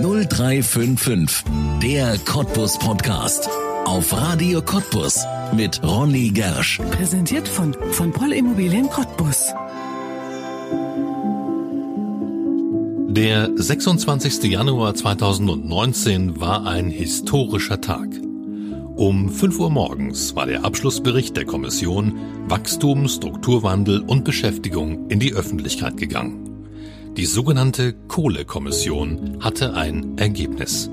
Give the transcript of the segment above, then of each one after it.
0355, der Cottbus Podcast. Auf Radio Cottbus mit Ronny Gersch. Präsentiert von, von Poll Immobilien Cottbus. Der 26. Januar 2019 war ein historischer Tag. Um 5 Uhr morgens war der Abschlussbericht der Kommission Wachstum, Strukturwandel und Beschäftigung in die Öffentlichkeit gegangen. Die sogenannte Kohlekommission hatte ein Ergebnis.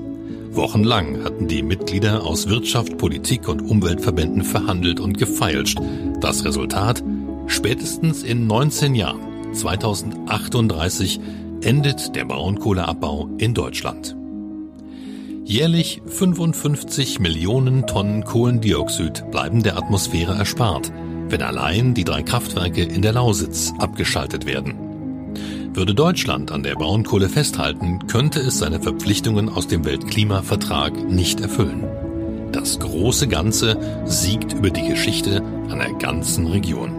Wochenlang hatten die Mitglieder aus Wirtschaft, Politik und Umweltverbänden verhandelt und gefeilscht. Das Resultat? Spätestens in 19 Jahren, 2038, endet der Braunkohleabbau in Deutschland. Jährlich 55 Millionen Tonnen Kohlendioxid bleiben der Atmosphäre erspart, wenn allein die drei Kraftwerke in der Lausitz abgeschaltet werden. Würde Deutschland an der Braunkohle festhalten, könnte es seine Verpflichtungen aus dem Weltklimavertrag nicht erfüllen. Das große Ganze siegt über die Geschichte einer ganzen Region.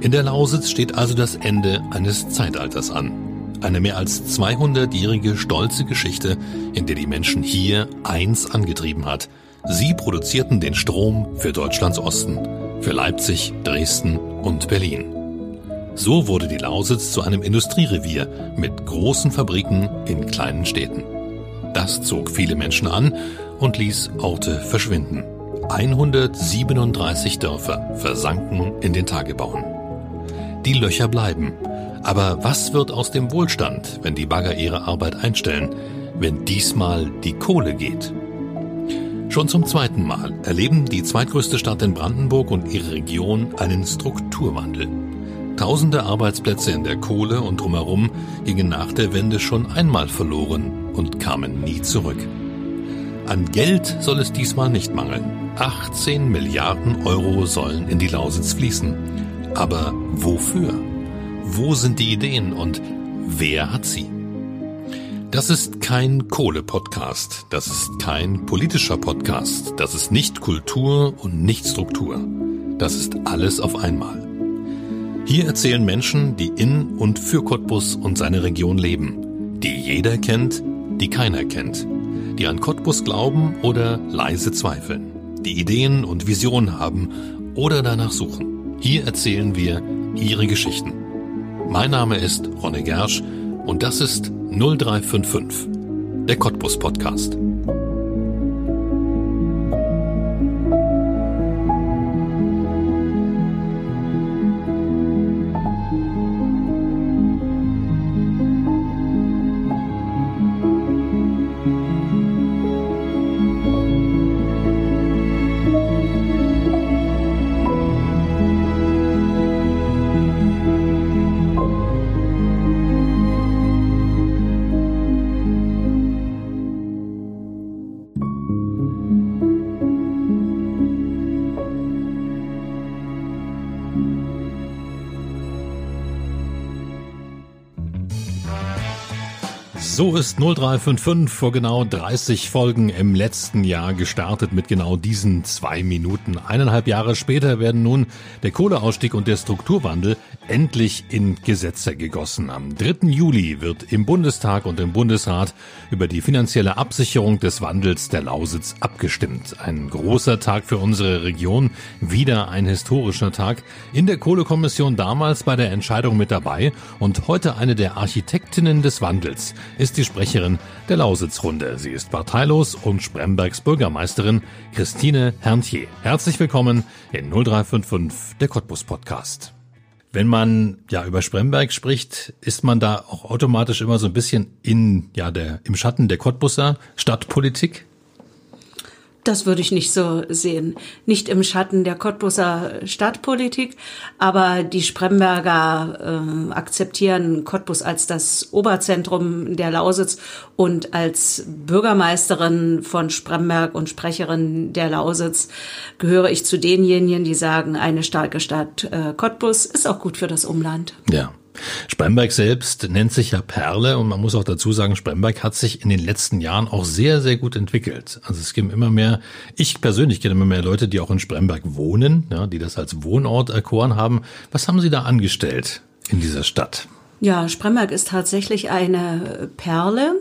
In der Lausitz steht also das Ende eines Zeitalters an. Eine mehr als 200-jährige stolze Geschichte, in der die Menschen hier eins angetrieben hat. Sie produzierten den Strom für Deutschlands Osten, für Leipzig, Dresden und Berlin. So wurde die Lausitz zu einem Industrierevier mit großen Fabriken in kleinen Städten. Das zog viele Menschen an und ließ Orte verschwinden. 137 Dörfer versanken in den Tagebauen. Die Löcher bleiben. Aber was wird aus dem Wohlstand, wenn die Bagger ihre Arbeit einstellen, wenn diesmal die Kohle geht? Schon zum zweiten Mal erleben die zweitgrößte Stadt in Brandenburg und ihre Region einen Strukturwandel. Tausende Arbeitsplätze in der Kohle und drumherum gingen nach der Wende schon einmal verloren und kamen nie zurück. An Geld soll es diesmal nicht mangeln. 18 Milliarden Euro sollen in die Lausitz fließen. Aber wofür? Wo sind die Ideen und wer hat sie? Das ist kein Kohle-Podcast, das ist kein politischer Podcast, das ist nicht Kultur und nicht Struktur. Das ist alles auf einmal. Hier erzählen Menschen, die in und für Cottbus und seine Region leben, die jeder kennt, die keiner kennt, die an Cottbus glauben oder leise zweifeln, die Ideen und Visionen haben oder danach suchen. Hier erzählen wir ihre Geschichten. Mein Name ist Ronne Gersch und das ist 0355, der Cottbus Podcast. So ist 0355 vor genau 30 Folgen im letzten Jahr gestartet mit genau diesen zwei Minuten. Eineinhalb Jahre später werden nun der Kohleausstieg und der Strukturwandel endlich in Gesetze gegossen. Am 3. Juli wird im Bundestag und im Bundesrat über die finanzielle Absicherung des Wandels der Lausitz abgestimmt. Ein großer Tag für unsere Region, wieder ein historischer Tag. In der Kohlekommission damals bei der Entscheidung mit dabei und heute eine der Architektinnen des Wandels ist die Sprecherin der Lausitzrunde. Sie ist parteilos und Sprembergs Bürgermeisterin Christine Herntje. Herzlich willkommen in 0355 der Cottbus Podcast. Wenn man ja über Spremberg spricht, ist man da auch automatisch immer so ein bisschen in ja der im Schatten der Cottbusser Stadtpolitik. Das würde ich nicht so sehen. Nicht im Schatten der Cottbuser Stadtpolitik, aber die Spremberger äh, akzeptieren Cottbus als das Oberzentrum der Lausitz und als Bürgermeisterin von Spremberg und Sprecherin der Lausitz gehöre ich zu denjenigen, die sagen, eine starke Stadt äh, Cottbus ist auch gut für das Umland. Ja. Spremberg selbst nennt sich ja Perle und man muss auch dazu sagen, Spremberg hat sich in den letzten Jahren auch sehr, sehr gut entwickelt. Also es gibt immer mehr, ich persönlich kenne immer mehr Leute, die auch in Spremberg wohnen, ja, die das als Wohnort erkoren haben. Was haben Sie da angestellt in dieser Stadt? Ja, Spremberg ist tatsächlich eine Perle.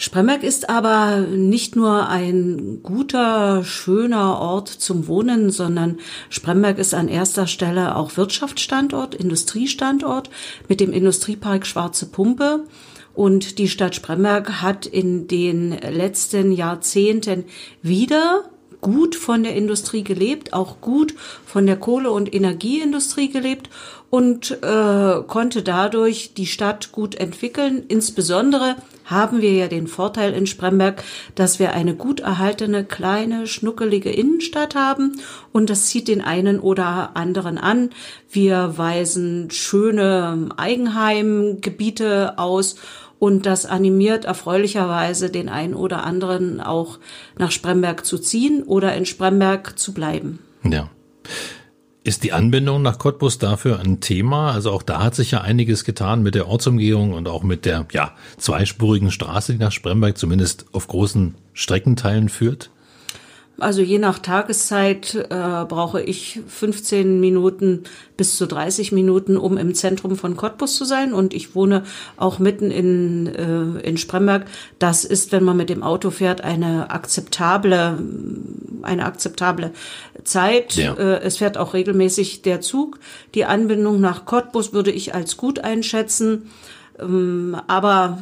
Spremberg ist aber nicht nur ein guter, schöner Ort zum Wohnen, sondern Spremberg ist an erster Stelle auch Wirtschaftsstandort, Industriestandort mit dem Industriepark Schwarze Pumpe. Und die Stadt Spremberg hat in den letzten Jahrzehnten wieder gut von der Industrie gelebt, auch gut von der Kohle- und Energieindustrie gelebt und äh, konnte dadurch die Stadt gut entwickeln. Insbesondere haben wir ja den Vorteil in Spremberg, dass wir eine gut erhaltene, kleine, schnuckelige Innenstadt haben und das zieht den einen oder anderen an. Wir weisen schöne Eigenheimgebiete aus und das animiert erfreulicherweise den einen oder anderen auch nach Spremberg zu ziehen oder in Spremberg zu bleiben. Ja. Ist die Anbindung nach Cottbus dafür ein Thema? Also auch da hat sich ja einiges getan mit der Ortsumgehung und auch mit der ja, zweispurigen Straße, die nach Spremberg zumindest auf großen Streckenteilen führt. Also je nach Tageszeit äh, brauche ich 15 Minuten bis zu 30 Minuten, um im Zentrum von Cottbus zu sein. Und ich wohne auch mitten in, äh, in Spremberg. Das ist, wenn man mit dem Auto fährt, eine akzeptable, eine akzeptable Zeit. Ja. Äh, es fährt auch regelmäßig der Zug. Die Anbindung nach Cottbus würde ich als gut einschätzen. Ähm, aber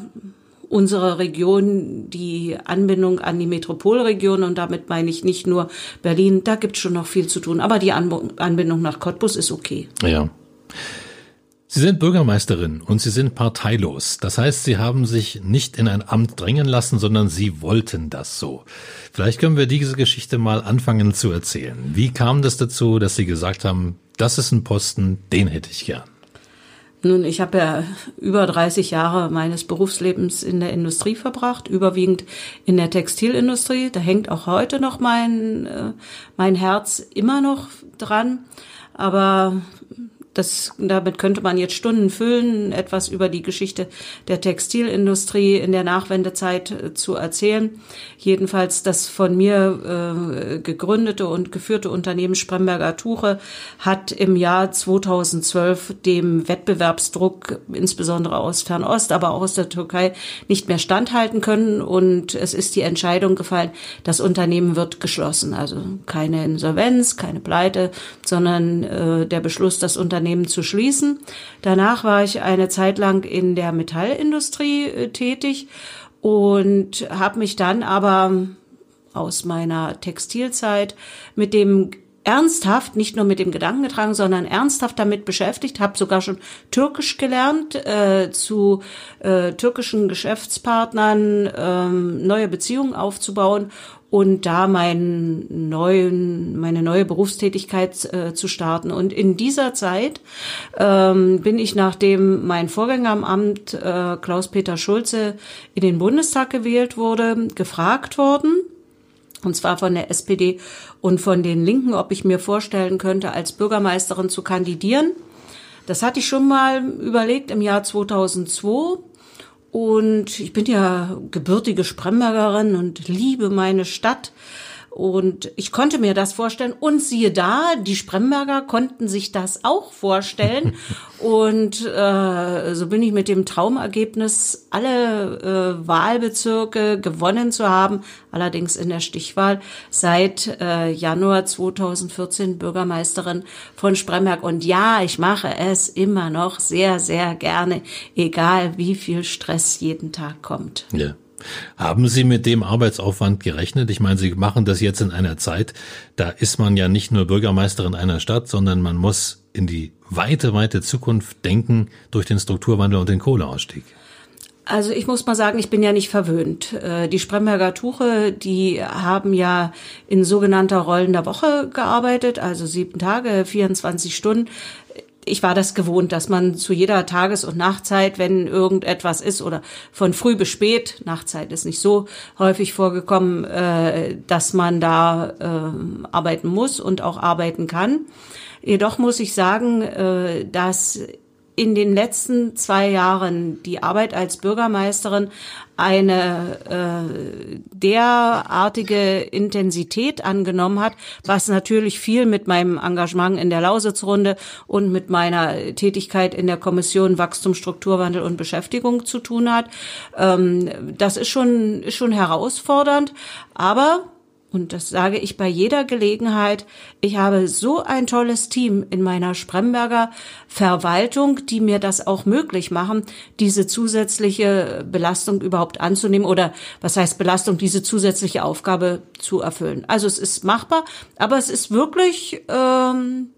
unsere Region, die Anbindung an die Metropolregion und damit meine ich nicht nur Berlin, da gibt es schon noch viel zu tun. Aber die Anbindung nach Cottbus ist okay. Ja. Sie sind Bürgermeisterin und Sie sind parteilos. Das heißt, Sie haben sich nicht in ein Amt drängen lassen, sondern Sie wollten das so. Vielleicht können wir diese Geschichte mal anfangen zu erzählen. Wie kam das dazu, dass Sie gesagt haben, das ist ein Posten, den hätte ich gern? Nun, ich habe ja über 30 Jahre meines Berufslebens in der Industrie verbracht, überwiegend in der Textilindustrie. Da hängt auch heute noch mein, äh, mein Herz immer noch dran. Aber das, damit könnte man jetzt Stunden füllen, etwas über die Geschichte der Textilindustrie in der Nachwendezeit äh, zu erzählen. Jedenfalls das von mir äh, gegründete und geführte Unternehmen Spremberger Tuche hat im Jahr 2012 dem Wettbewerbsdruck, insbesondere aus Fernost, aber auch aus der Türkei, nicht mehr standhalten können. Und es ist die Entscheidung gefallen, das Unternehmen wird geschlossen. Also keine Insolvenz, keine Pleite, sondern äh, der Beschluss, das Unternehmen Unternehmen zu schließen. Danach war ich eine Zeit lang in der Metallindustrie äh, tätig und habe mich dann aber aus meiner Textilzeit mit dem ernsthaft, nicht nur mit dem Gedanken getragen, sondern ernsthaft damit beschäftigt, habe sogar schon Türkisch gelernt, äh, zu äh, türkischen Geschäftspartnern ähm, neue Beziehungen aufzubauen und da meinen neuen, meine neue Berufstätigkeit äh, zu starten. Und in dieser Zeit ähm, bin ich, nachdem mein Vorgänger am Amt, äh, Klaus-Peter Schulze, in den Bundestag gewählt wurde, gefragt worden, und zwar von der SPD und von den Linken, ob ich mir vorstellen könnte, als Bürgermeisterin zu kandidieren. Das hatte ich schon mal überlegt im Jahr 2002 und ich bin ja gebürtige Sprembergerin und liebe meine Stadt. Und ich konnte mir das vorstellen. Und siehe da, die Spremberger konnten sich das auch vorstellen. Und äh, so bin ich mit dem Traumergebnis, alle äh, Wahlbezirke gewonnen zu haben, allerdings in der Stichwahl, seit äh, Januar 2014 Bürgermeisterin von Spremberg. Und ja, ich mache es immer noch sehr, sehr gerne, egal wie viel Stress jeden Tag kommt. Ja. Haben Sie mit dem Arbeitsaufwand gerechnet? Ich meine, Sie machen das jetzt in einer Zeit, da ist man ja nicht nur Bürgermeisterin einer Stadt, sondern man muss in die weite, weite Zukunft denken durch den Strukturwandel und den Kohleausstieg. Also ich muss mal sagen, ich bin ja nicht verwöhnt. Äh, die Spremberger Tuche, die haben ja in sogenannter rollender Woche gearbeitet, also sieben Tage, 24 Stunden ich war das gewohnt, dass man zu jeder Tages- und Nachtzeit, wenn irgendetwas ist oder von früh bis spät, Nachtzeit ist nicht so häufig vorgekommen, äh, dass man da äh, arbeiten muss und auch arbeiten kann. Jedoch muss ich sagen, äh, dass in den letzten zwei Jahren die Arbeit als Bürgermeisterin eine äh, derartige Intensität angenommen hat, was natürlich viel mit meinem Engagement in der Lausitzrunde und mit meiner Tätigkeit in der Kommission Wachstum, Strukturwandel und Beschäftigung zu tun hat. Ähm, das ist schon, ist schon herausfordernd, aber und das sage ich bei jeder Gelegenheit, ich habe so ein tolles Team in meiner Spremberger Verwaltung, die mir das auch möglich machen, diese zusätzliche Belastung überhaupt anzunehmen oder was heißt Belastung, diese zusätzliche Aufgabe zu erfüllen. Also es ist machbar, aber es ist wirklich ähm,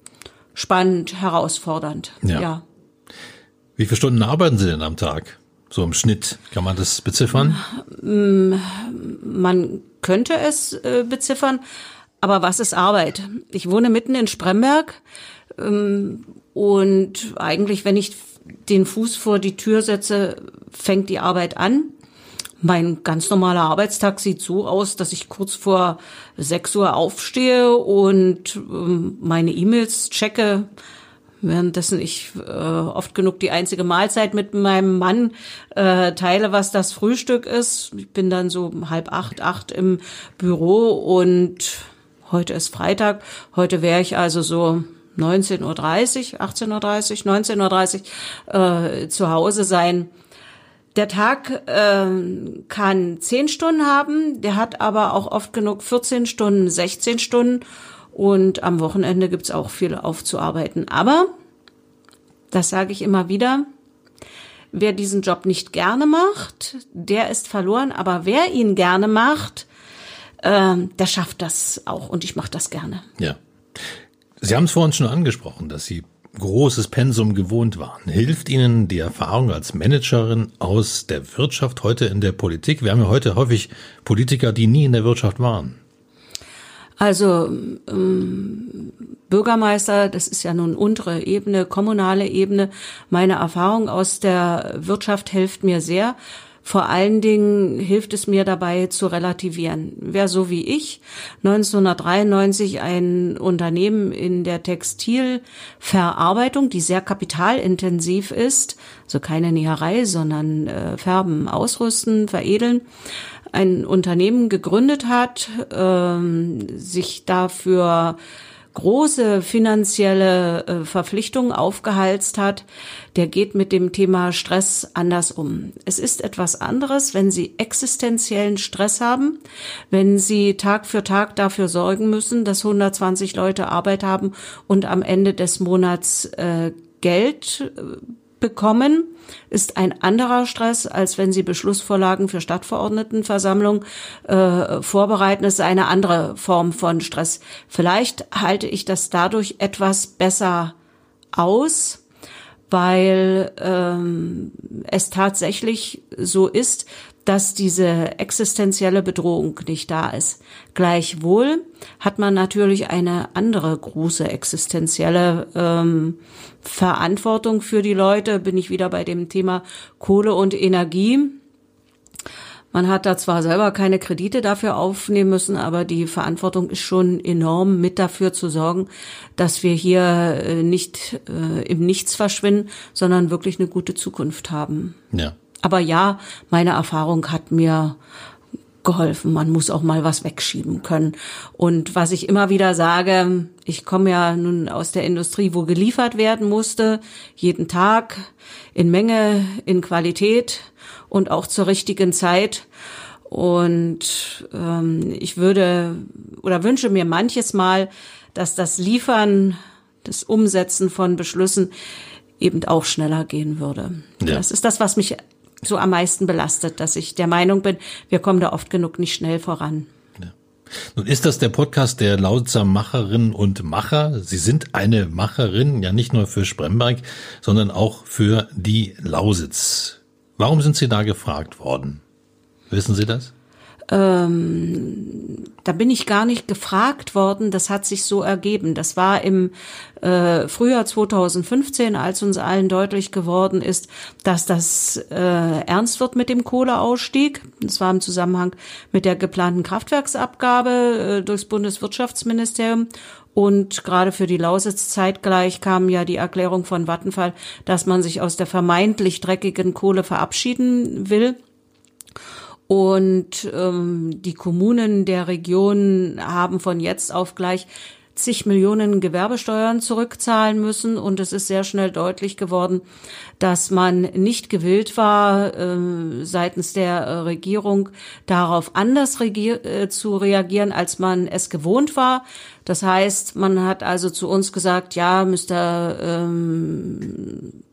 spannend, herausfordernd. Ja. ja. Wie viele Stunden arbeiten Sie denn am Tag? So im Schnitt, kann man das beziffern? Man könnte es äh, beziffern, aber was ist Arbeit? Ich wohne mitten in Spremberg ähm, und eigentlich, wenn ich den Fuß vor die Tür setze, fängt die Arbeit an. Mein ganz normaler Arbeitstag sieht so aus, dass ich kurz vor 6 Uhr aufstehe und ähm, meine E-Mails checke, währenddessen ich äh, oft genug die einzige Mahlzeit mit meinem Mann äh, teile, was das Frühstück ist. Ich bin dann so halb acht, acht im Büro und heute ist Freitag. Heute wäre ich also so 19.30 Uhr, 18.30 Uhr, 19.30 Uhr äh, zu Hause sein. Der Tag äh, kann zehn Stunden haben, der hat aber auch oft genug 14 Stunden, 16 Stunden und am Wochenende gibt's auch viel aufzuarbeiten. Aber, das sage ich immer wieder, wer diesen Job nicht gerne macht, der ist verloren. Aber wer ihn gerne macht, äh, der schafft das auch. Und ich mache das gerne. Ja. Sie haben es vorhin schon angesprochen, dass Sie großes Pensum gewohnt waren. Hilft Ihnen die Erfahrung als Managerin aus der Wirtschaft heute in der Politik? Wir haben ja heute häufig Politiker, die nie in der Wirtschaft waren. Also ähm, Bürgermeister, das ist ja nun untere Ebene, kommunale Ebene. Meine Erfahrung aus der Wirtschaft hilft mir sehr. Vor allen Dingen hilft es mir dabei zu relativieren. Wer so wie ich 1993 ein Unternehmen in der Textilverarbeitung, die sehr kapitalintensiv ist, also keine Näherei, sondern äh, Färben, Ausrüsten, Veredeln, ein Unternehmen gegründet hat, ähm, sich dafür große finanzielle äh, Verpflichtungen aufgehalst hat, der geht mit dem Thema Stress anders um. Es ist etwas anderes, wenn Sie existenziellen Stress haben, wenn Sie Tag für Tag dafür sorgen müssen, dass 120 Leute Arbeit haben und am Ende des Monats äh, Geld äh, bekommen, ist ein anderer Stress, als wenn Sie Beschlussvorlagen für Stadtverordnetenversammlung äh, vorbereiten. Es ist eine andere Form von Stress. Vielleicht halte ich das dadurch etwas besser aus, weil ähm, es tatsächlich so ist, dass diese existenzielle Bedrohung nicht da ist. Gleichwohl hat man natürlich eine andere große existenzielle ähm, Verantwortung für die Leute. Bin ich wieder bei dem Thema Kohle und Energie. Man hat da zwar selber keine Kredite dafür aufnehmen müssen, aber die Verantwortung ist schon enorm, mit dafür zu sorgen, dass wir hier äh, nicht äh, im Nichts verschwinden, sondern wirklich eine gute Zukunft haben. Ja. Aber ja, meine Erfahrung hat mir geholfen. Man muss auch mal was wegschieben können. Und was ich immer wieder sage, ich komme ja nun aus der Industrie, wo geliefert werden musste, jeden Tag, in Menge, in Qualität und auch zur richtigen Zeit. Und ähm, ich würde oder wünsche mir manches Mal, dass das Liefern, das Umsetzen von Beschlüssen eben auch schneller gehen würde. Ja. Das ist das, was mich so am meisten belastet, dass ich der Meinung bin, wir kommen da oft genug nicht schnell voran. Nun ist das der Podcast der Lautzer Macherinnen und Macher. Sie sind eine Macherin, ja nicht nur für Spremberg, sondern auch für die Lausitz. Warum sind Sie da gefragt worden? Wissen Sie das? Ähm, da bin ich gar nicht gefragt worden, das hat sich so ergeben. Das war im äh, Frühjahr 2015, als uns allen deutlich geworden ist, dass das äh, ernst wird mit dem Kohleausstieg. Das war im Zusammenhang mit der geplanten Kraftwerksabgabe äh, durchs Bundeswirtschaftsministerium. Und gerade für die Lausitz zeitgleich kam ja die Erklärung von Vattenfall, dass man sich aus der vermeintlich dreckigen Kohle verabschieden will. Und ähm, die Kommunen der Region haben von jetzt auf gleich zig Millionen Gewerbesteuern zurückzahlen müssen. Und es ist sehr schnell deutlich geworden, dass man nicht gewillt war, äh, seitens der äh, Regierung darauf anders regier äh, zu reagieren, als man es gewohnt war. Das heißt, man hat also zu uns gesagt, ja, müsst ihr ähm,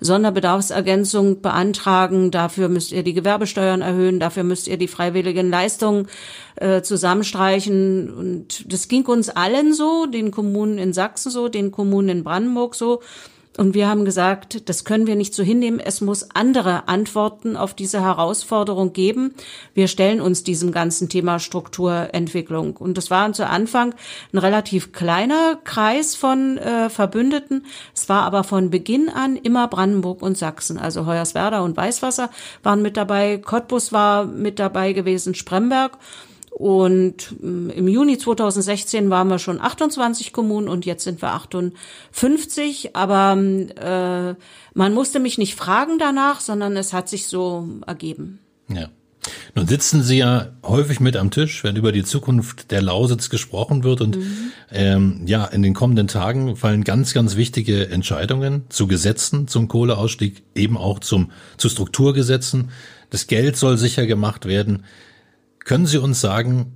Sonderbedarfsergänzung beantragen, dafür müsst ihr die Gewerbesteuern erhöhen, dafür müsst ihr die freiwilligen Leistungen äh, zusammenstreichen. Und das ging uns allen so, den Kommunen in Sachsen so, den Kommunen in Brandenburg so. Und wir haben gesagt, das können wir nicht so hinnehmen. Es muss andere Antworten auf diese Herausforderung geben. Wir stellen uns diesem ganzen Thema Strukturentwicklung. Und das war zu Anfang ein relativ kleiner Kreis von äh, Verbündeten. Es war aber von Beginn an immer Brandenburg und Sachsen. Also Hoyerswerda und Weißwasser waren mit dabei. Cottbus war mit dabei gewesen, Spremberg. Und mm, im Juni 2016 waren wir schon 28 Kommunen und jetzt sind wir 58. Aber mm, äh, man musste mich nicht fragen danach, sondern es hat sich so ergeben. Ja. Nun sitzen Sie ja häufig mit am Tisch, wenn über die Zukunft der Lausitz gesprochen wird. Und mhm. ähm, ja, in den kommenden Tagen fallen ganz, ganz wichtige Entscheidungen zu Gesetzen zum Kohleausstieg, eben auch zum zu Strukturgesetzen. Das Geld soll sicher gemacht werden. Können Sie uns sagen,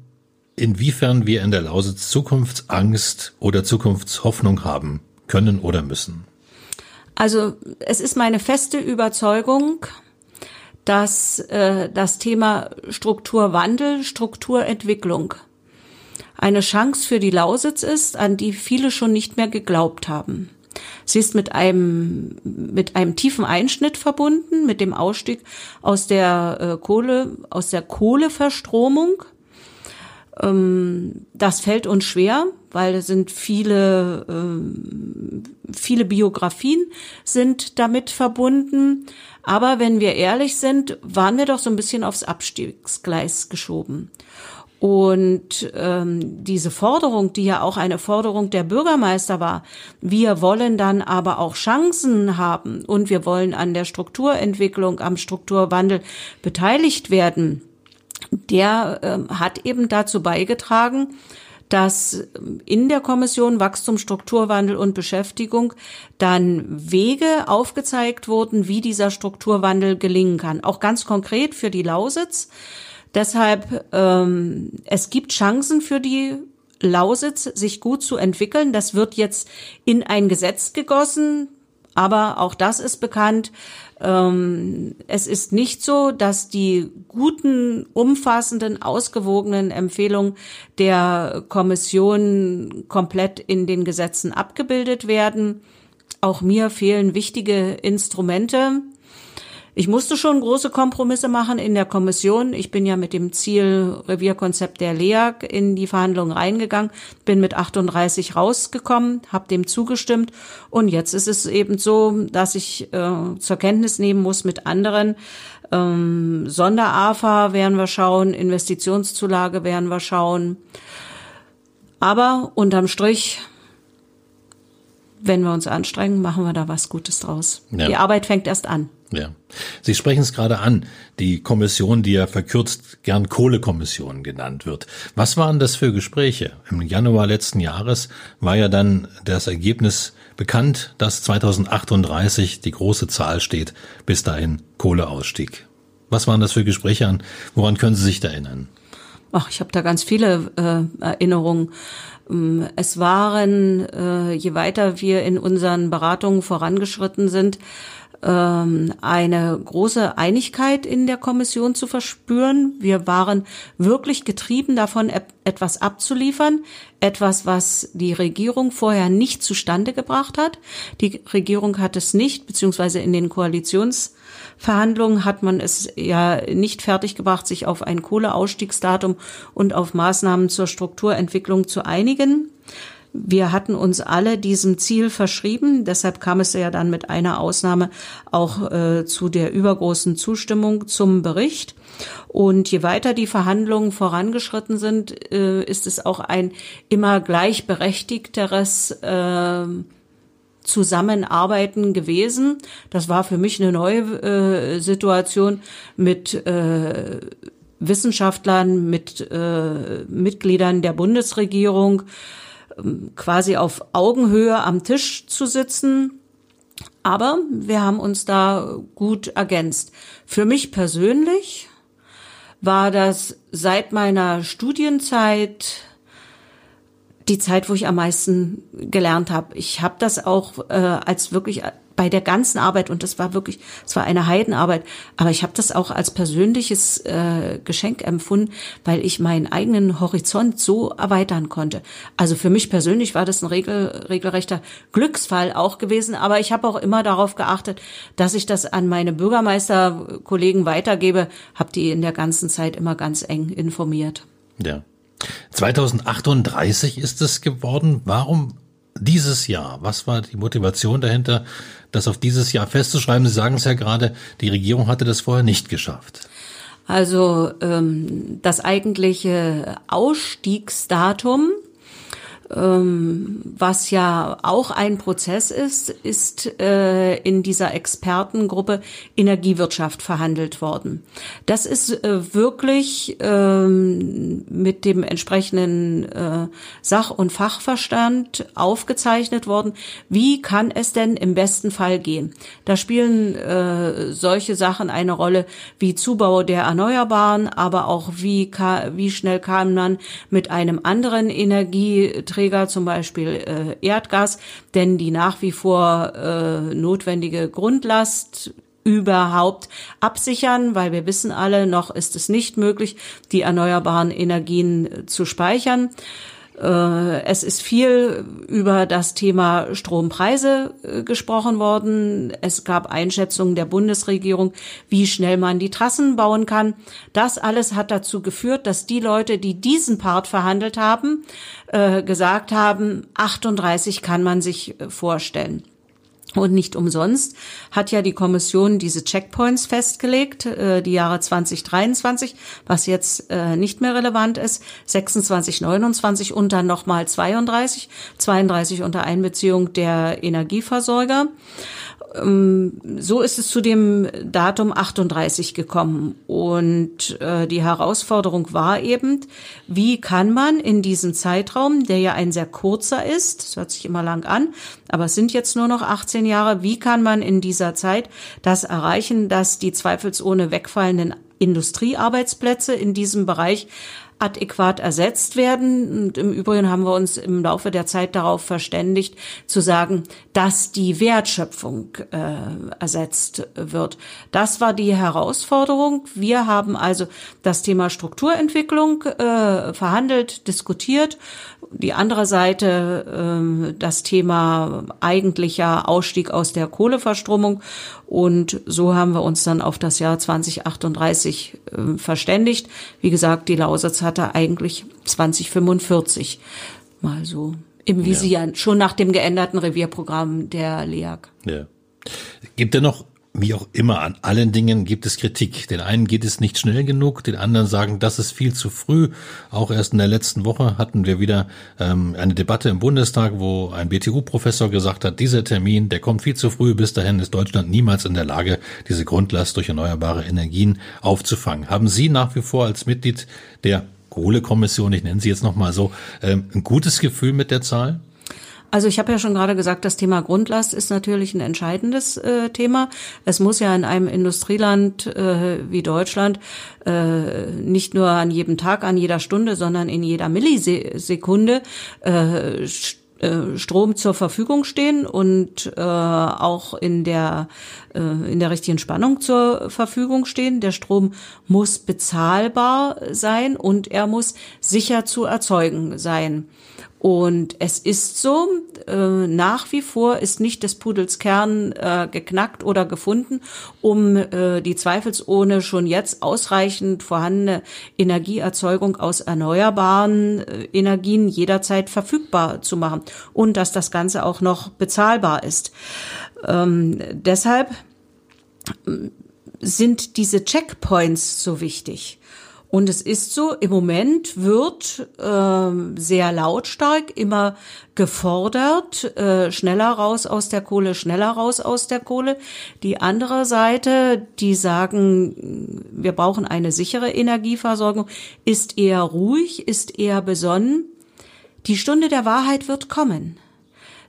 inwiefern wir in der Lausitz Zukunftsangst oder Zukunftshoffnung haben können oder müssen? Also es ist meine feste Überzeugung, dass äh, das Thema Strukturwandel, Strukturentwicklung eine Chance für die Lausitz ist, an die viele schon nicht mehr geglaubt haben. Sie ist mit einem, mit einem tiefen Einschnitt verbunden, mit dem Ausstieg aus der äh, Kohle, aus der Kohleverstromung. Ähm, das fällt uns schwer, weil es sind viele, ähm, viele Biografien sind damit verbunden. Aber wenn wir ehrlich sind, waren wir doch so ein bisschen aufs Abstiegsgleis geschoben. Und ähm, diese Forderung, die ja auch eine Forderung der Bürgermeister war, wir wollen dann aber auch Chancen haben und wir wollen an der Strukturentwicklung, am Strukturwandel beteiligt werden, der ähm, hat eben dazu beigetragen, dass in der Kommission Wachstum, Strukturwandel und Beschäftigung dann Wege aufgezeigt wurden, wie dieser Strukturwandel gelingen kann. Auch ganz konkret für die Lausitz. Deshalb, ähm, es gibt Chancen für die Lausitz, sich gut zu entwickeln. Das wird jetzt in ein Gesetz gegossen. Aber auch das ist bekannt. Ähm, es ist nicht so, dass die guten, umfassenden, ausgewogenen Empfehlungen der Kommission komplett in den Gesetzen abgebildet werden. Auch mir fehlen wichtige Instrumente. Ich musste schon große Kompromisse machen in der Kommission. Ich bin ja mit dem Ziel Revierkonzept der LEAG in die Verhandlungen reingegangen, bin mit 38 rausgekommen, habe dem zugestimmt und jetzt ist es eben so, dass ich äh, zur Kenntnis nehmen muss mit anderen. Ähm, Sonder-AFA werden wir schauen, Investitionszulage werden wir schauen. Aber unterm Strich wenn wir uns anstrengen, machen wir da was Gutes draus. Ja. Die Arbeit fängt erst an. Ja. Sie sprechen es gerade an, die Kommission, die ja verkürzt gern Kohlekommission genannt wird. Was waren das für Gespräche? Im Januar letzten Jahres war ja dann das Ergebnis bekannt, dass 2038 die große Zahl steht, bis dahin Kohleausstieg. Was waren das für Gespräche an? Woran können Sie sich da erinnern? Ach, ich habe da ganz viele äh, Erinnerungen. Ähm, es waren, äh, je weiter wir in unseren Beratungen vorangeschritten sind, ähm, eine große Einigkeit in der Kommission zu verspüren. Wir waren wirklich getrieben davon, etwas abzuliefern, etwas, was die Regierung vorher nicht zustande gebracht hat. Die Regierung hat es nicht, beziehungsweise in den Koalitions Verhandlungen hat man es ja nicht fertiggebracht, sich auf ein Kohleausstiegsdatum und auf Maßnahmen zur Strukturentwicklung zu einigen. Wir hatten uns alle diesem Ziel verschrieben. Deshalb kam es ja dann mit einer Ausnahme auch äh, zu der übergroßen Zustimmung zum Bericht. Und je weiter die Verhandlungen vorangeschritten sind, äh, ist es auch ein immer gleichberechtigteres äh, Zusammenarbeiten gewesen. Das war für mich eine neue äh, Situation mit äh, Wissenschaftlern, mit äh, Mitgliedern der Bundesregierung, quasi auf Augenhöhe am Tisch zu sitzen. Aber wir haben uns da gut ergänzt. Für mich persönlich war das seit meiner Studienzeit die Zeit, wo ich am meisten gelernt habe. Ich habe das auch äh, als wirklich bei der ganzen Arbeit und das war wirklich, es war eine Heidenarbeit, aber ich habe das auch als persönliches äh, Geschenk empfunden, weil ich meinen eigenen Horizont so erweitern konnte. Also für mich persönlich war das ein regel, regelrechter Glücksfall auch gewesen, aber ich habe auch immer darauf geachtet, dass ich das an meine Bürgermeisterkollegen weitergebe, habe die in der ganzen Zeit immer ganz eng informiert. Ja. 2038 ist es geworden. Warum dieses Jahr? Was war die Motivation dahinter, das auf dieses Jahr festzuschreiben? Sie sagen es ja gerade, die Regierung hatte das vorher nicht geschafft. Also ähm, das eigentliche Ausstiegsdatum was ja auch ein Prozess ist, ist äh, in dieser Expertengruppe Energiewirtschaft verhandelt worden. Das ist äh, wirklich ähm, mit dem entsprechenden äh, Sach- und Fachverstand aufgezeichnet worden. Wie kann es denn im besten Fall gehen? Da spielen äh, solche Sachen eine Rolle wie Zubau der Erneuerbaren, aber auch wie, wie schnell kam man mit einem anderen Energieträger Energieträger, zum Beispiel äh, Erdgas, denn die nach wie vor äh, notwendige Grundlast überhaupt absichern, weil wir wissen alle, noch ist es nicht möglich, die erneuerbaren Energien äh, zu speichern. Äh, es ist viel über das Thema Strompreise äh, gesprochen worden. Es gab Einschätzungen der Bundesregierung, wie schnell man die Trassen bauen kann. Das alles hat dazu geführt, dass die Leute, die diesen Part verhandelt haben, äh, gesagt haben, 38 kann man sich vorstellen. Und nicht umsonst hat ja die Kommission diese Checkpoints festgelegt, äh, die Jahre 2023, was jetzt äh, nicht mehr relevant ist, 26, 29 und dann nochmal 32, 32 unter Einbeziehung der Energieversorger. Ähm, so ist es zu dem Datum 38 gekommen. Und äh, die Herausforderung war eben, wie kann man in diesem Zeitraum, der ja ein sehr kurzer ist, das hört sich immer lang an, aber es sind jetzt nur noch 18 Jahre, wie kann man in dieser Zeit das erreichen, dass die zweifelsohne wegfallenden Industriearbeitsplätze in diesem Bereich adäquat ersetzt werden. Und im Übrigen haben wir uns im Laufe der Zeit darauf verständigt, zu sagen, dass die Wertschöpfung äh, ersetzt wird. Das war die Herausforderung. Wir haben also das Thema Strukturentwicklung äh, verhandelt, diskutiert. Die andere Seite äh, das Thema eigentlicher Ausstieg aus der Kohleverstromung. Und so haben wir uns dann auf das Jahr 2038 äh, verständigt. Wie gesagt, die Lausitz hatte eigentlich 2045 mal so im Visier, ja. schon nach dem geänderten Revierprogramm der LEAG. Ja. Gibt es noch wie auch immer, an allen Dingen gibt es Kritik. Den einen geht es nicht schnell genug, den anderen sagen, das ist viel zu früh. Auch erst in der letzten Woche hatten wir wieder ähm, eine Debatte im Bundestag, wo ein BTU-Professor gesagt hat, dieser Termin, der kommt viel zu früh. Bis dahin ist Deutschland niemals in der Lage, diese Grundlast durch erneuerbare Energien aufzufangen. Haben Sie nach wie vor als Mitglied der Kohlekommission, ich nenne sie jetzt nochmal so, ähm, ein gutes Gefühl mit der Zahl? Also ich habe ja schon gerade gesagt, das Thema Grundlast ist natürlich ein entscheidendes äh, Thema. Es muss ja in einem Industrieland äh, wie Deutschland äh, nicht nur an jedem Tag, an jeder Stunde, sondern in jeder Millisekunde äh, äh Strom zur Verfügung stehen und äh, auch in der äh, in der richtigen Spannung zur Verfügung stehen. Der Strom muss bezahlbar sein und er muss sicher zu erzeugen sein. Und es ist so, äh, nach wie vor ist nicht des Pudels Kern äh, geknackt oder gefunden, um äh, die zweifelsohne schon jetzt ausreichend vorhandene Energieerzeugung aus erneuerbaren äh, Energien jederzeit verfügbar zu machen und dass das Ganze auch noch bezahlbar ist. Ähm, deshalb äh, sind diese Checkpoints so wichtig. Und es ist so, im Moment wird äh, sehr lautstark immer gefordert, äh, schneller raus aus der Kohle, schneller raus aus der Kohle. Die andere Seite, die sagen, wir brauchen eine sichere Energieversorgung, ist eher ruhig, ist eher besonnen. Die Stunde der Wahrheit wird kommen.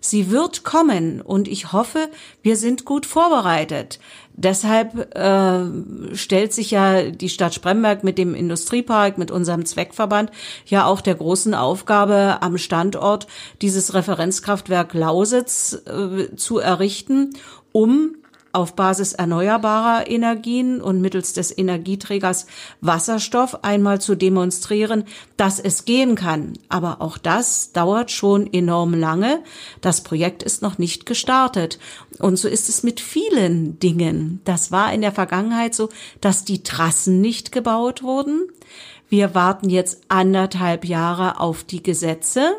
Sie wird kommen und ich hoffe, wir sind gut vorbereitet. Deshalb äh, stellt sich ja die Stadt Spremberg mit dem Industriepark, mit unserem Zweckverband ja auch der großen Aufgabe am Standort dieses Referenzkraftwerk Lausitz äh, zu errichten, um auf Basis erneuerbarer Energien und mittels des Energieträgers Wasserstoff einmal zu demonstrieren, dass es gehen kann. Aber auch das dauert schon enorm lange. Das Projekt ist noch nicht gestartet. Und so ist es mit vielen Dingen. Das war in der Vergangenheit so, dass die Trassen nicht gebaut wurden. Wir warten jetzt anderthalb Jahre auf die Gesetze.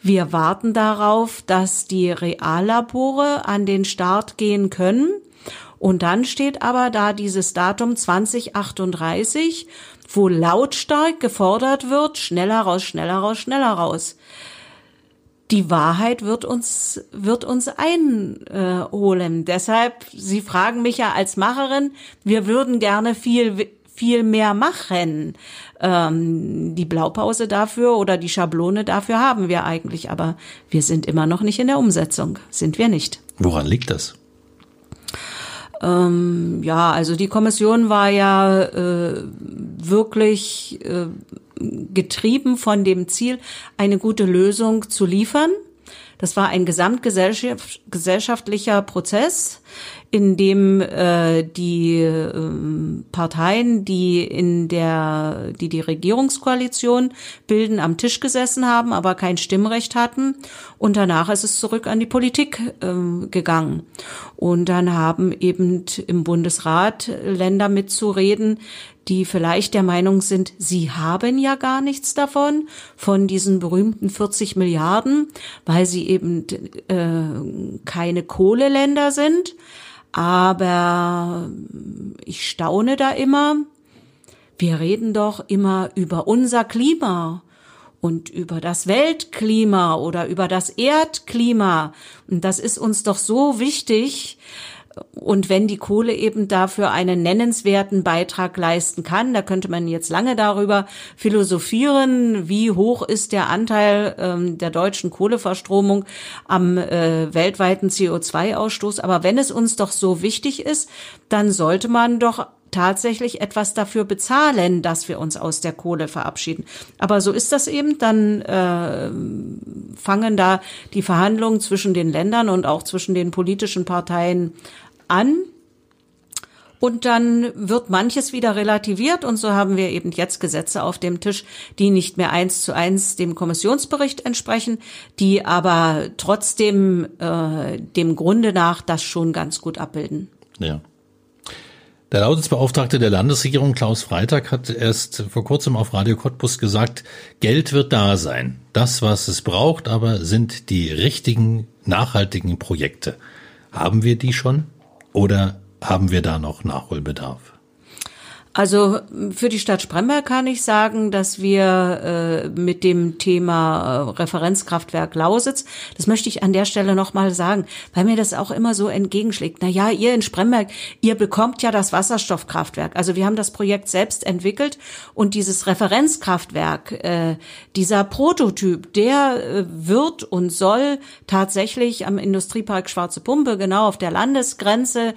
Wir warten darauf, dass die Reallabore an den Start gehen können. Und dann steht aber da dieses Datum 2038, wo lautstark gefordert wird, schneller raus, schneller raus, schneller raus. Die Wahrheit wird uns, wird uns einholen. Deshalb, Sie fragen mich ja als Macherin, wir würden gerne viel viel mehr machen. Ähm, die Blaupause dafür oder die Schablone dafür haben wir eigentlich, aber wir sind immer noch nicht in der Umsetzung. Sind wir nicht. Woran liegt das? Ähm, ja, also die Kommission war ja äh, wirklich äh, getrieben von dem Ziel, eine gute Lösung zu liefern. Das war ein gesamtgesellschaftlicher Prozess, in dem äh, die äh, Parteien, die in der, die die Regierungskoalition bilden, am Tisch gesessen haben, aber kein Stimmrecht hatten. Und danach ist es zurück an die Politik äh, gegangen. Und dann haben eben im Bundesrat Länder mitzureden, die vielleicht der Meinung sind, sie haben ja gar nichts davon, von diesen berühmten 40 Milliarden, weil sie eben äh, keine Kohleländer sind. Aber ich staune da immer. Wir reden doch immer über unser Klima und über das Weltklima oder über das Erdklima. Und das ist uns doch so wichtig. Und wenn die Kohle eben dafür einen nennenswerten Beitrag leisten kann, da könnte man jetzt lange darüber philosophieren, wie hoch ist der Anteil ähm, der deutschen Kohleverstromung am äh, weltweiten CO2-Ausstoß. Aber wenn es uns doch so wichtig ist, dann sollte man doch tatsächlich etwas dafür bezahlen, dass wir uns aus der Kohle verabschieden. Aber so ist das eben. Dann äh, fangen da die Verhandlungen zwischen den Ländern und auch zwischen den politischen Parteien an. Und dann wird manches wieder relativiert und so haben wir eben jetzt Gesetze auf dem Tisch, die nicht mehr eins zu eins dem Kommissionsbericht entsprechen, die aber trotzdem äh, dem Grunde nach das schon ganz gut abbilden. Ja. Der Lautensbeauftragte der Landesregierung Klaus Freitag hat erst vor kurzem auf Radio Cottbus gesagt, Geld wird da sein. Das, was es braucht, aber sind die richtigen, nachhaltigen Projekte. Haben wir die schon? Oder haben wir da noch Nachholbedarf? Also für die Stadt Spremberg kann ich sagen, dass wir äh, mit dem Thema äh, Referenzkraftwerk Lausitz, das möchte ich an der Stelle nochmal sagen, weil mir das auch immer so entgegenschlägt. Na ja, ihr in Spremberg, ihr bekommt ja das Wasserstoffkraftwerk. Also wir haben das Projekt selbst entwickelt und dieses Referenzkraftwerk, äh, dieser Prototyp, der äh, wird und soll tatsächlich am Industriepark Schwarze Pumpe, genau auf der Landesgrenze,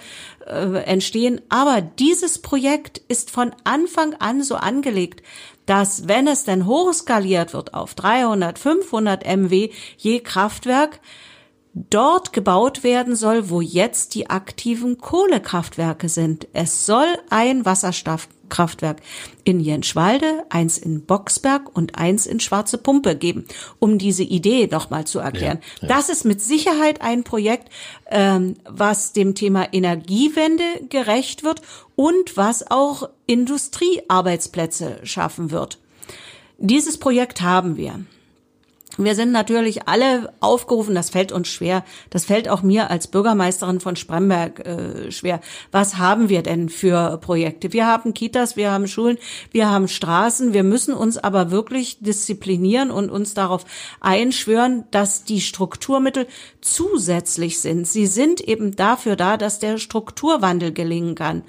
äh, entstehen. Aber dieses Projekt ist von Anfang an so angelegt, dass wenn es denn hochskaliert wird auf 300, 500 MW je Kraftwerk, dort gebaut werden soll, wo jetzt die aktiven Kohlekraftwerke sind. Es soll ein Wasserstoffkraftwerk in Jenschwalde, eins in Boxberg und eins in Schwarze Pumpe geben, um diese Idee nochmal zu erklären. Ja, ja. Das ist mit Sicherheit ein Projekt, ähm, was dem Thema Energiewende gerecht wird und was auch Industriearbeitsplätze schaffen wird. Dieses Projekt haben wir. Wir sind natürlich alle aufgerufen, das fällt uns schwer, das fällt auch mir als Bürgermeisterin von Spremberg äh, schwer. Was haben wir denn für Projekte? Wir haben Kitas, wir haben Schulen, wir haben Straßen, wir müssen uns aber wirklich disziplinieren und uns darauf einschwören, dass die Strukturmittel zusätzlich sind. Sie sind eben dafür da, dass der Strukturwandel gelingen kann.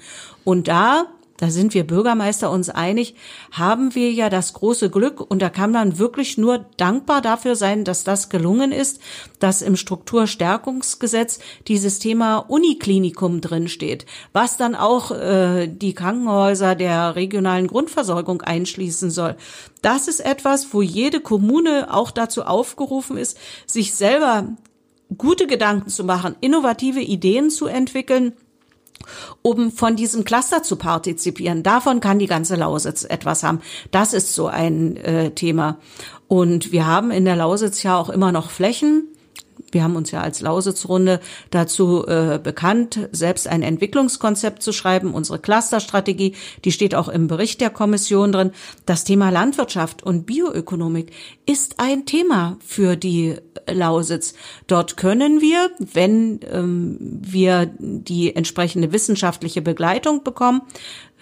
Und da da sind wir Bürgermeister uns einig, haben wir ja das große Glück und da kann man wirklich nur dankbar dafür sein, dass das gelungen ist, dass im Strukturstärkungsgesetz dieses Thema Uniklinikum drinsteht, was dann auch äh, die Krankenhäuser der regionalen Grundversorgung einschließen soll. Das ist etwas, wo jede Kommune auch dazu aufgerufen ist, sich selber gute Gedanken zu machen, innovative Ideen zu entwickeln um von diesem Cluster zu partizipieren. Davon kann die ganze Lausitz etwas haben. Das ist so ein äh, Thema. Und wir haben in der Lausitz ja auch immer noch Flächen, wir haben uns ja als Lausitzrunde dazu äh, bekannt, selbst ein Entwicklungskonzept zu schreiben, unsere Clusterstrategie, die steht auch im Bericht der Kommission drin. Das Thema Landwirtschaft und Bioökonomik ist ein Thema für die Lausitz. Dort können wir, wenn ähm, wir die entsprechende wissenschaftliche Begleitung bekommen,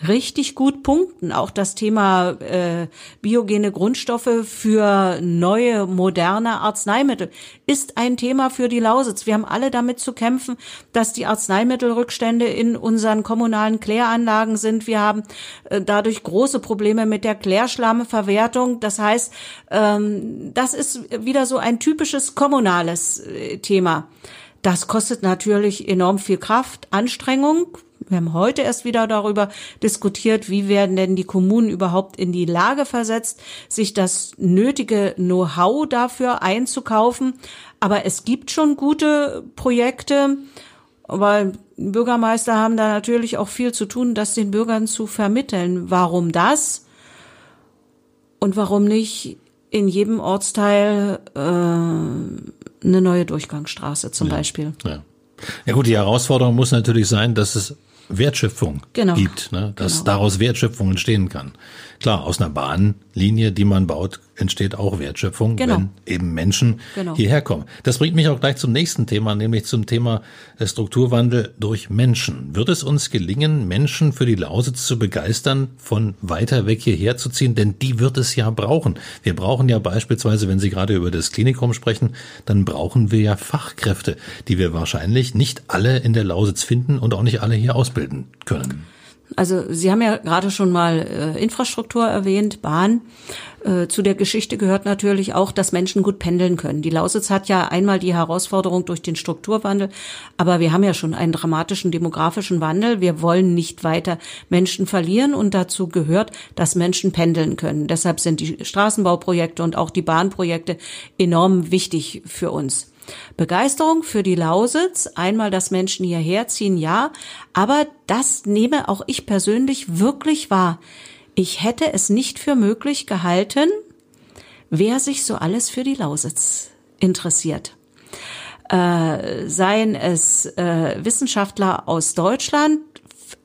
richtig gut punkten. Auch das Thema äh, biogene Grundstoffe für neue, moderne Arzneimittel ist ein Thema für die Lausitz. Wir haben alle damit zu kämpfen, dass die Arzneimittelrückstände in unseren kommunalen Kläranlagen sind. Wir haben äh, dadurch große Probleme mit der Klärschlammverwertung. Das heißt, ähm, das ist wieder so ein typisches kommunales äh, Thema. Das kostet natürlich enorm viel Kraft, Anstrengung, wir haben heute erst wieder darüber diskutiert, wie werden denn die Kommunen überhaupt in die Lage versetzt, sich das nötige Know-how dafür einzukaufen. Aber es gibt schon gute Projekte, aber Bürgermeister haben da natürlich auch viel zu tun, das den Bürgern zu vermitteln. Warum das? Und warum nicht in jedem Ortsteil äh, eine neue Durchgangsstraße zum ja, Beispiel? Ja. ja gut, die Herausforderung muss natürlich sein, dass es Wertschöpfung genau. gibt, ne? dass genau. daraus Wertschöpfung entstehen kann. Klar, aus einer Bahnlinie, die man baut, entsteht auch Wertschöpfung, genau. wenn eben Menschen genau. hierher kommen. Das bringt mich auch gleich zum nächsten Thema, nämlich zum Thema äh, Strukturwandel durch Menschen. Wird es uns gelingen, Menschen für die Lausitz zu begeistern, von weiter weg hierher zu ziehen? Denn die wird es ja brauchen. Wir brauchen ja beispielsweise, wenn Sie gerade über das Klinikum sprechen, dann brauchen wir ja Fachkräfte, die wir wahrscheinlich nicht alle in der Lausitz finden und auch nicht alle hier ausbilden können. Also Sie haben ja gerade schon mal äh, Infrastruktur erwähnt, Bahn. Äh, zu der Geschichte gehört natürlich auch, dass Menschen gut pendeln können. Die Lausitz hat ja einmal die Herausforderung durch den Strukturwandel, aber wir haben ja schon einen dramatischen demografischen Wandel. Wir wollen nicht weiter Menschen verlieren und dazu gehört, dass Menschen pendeln können. Deshalb sind die Straßenbauprojekte und auch die Bahnprojekte enorm wichtig für uns. Begeisterung für die Lausitz, einmal, dass Menschen hierher ziehen, ja, aber das nehme auch ich persönlich wirklich wahr. Ich hätte es nicht für möglich gehalten, wer sich so alles für die Lausitz interessiert. Äh, seien es äh, Wissenschaftler aus Deutschland,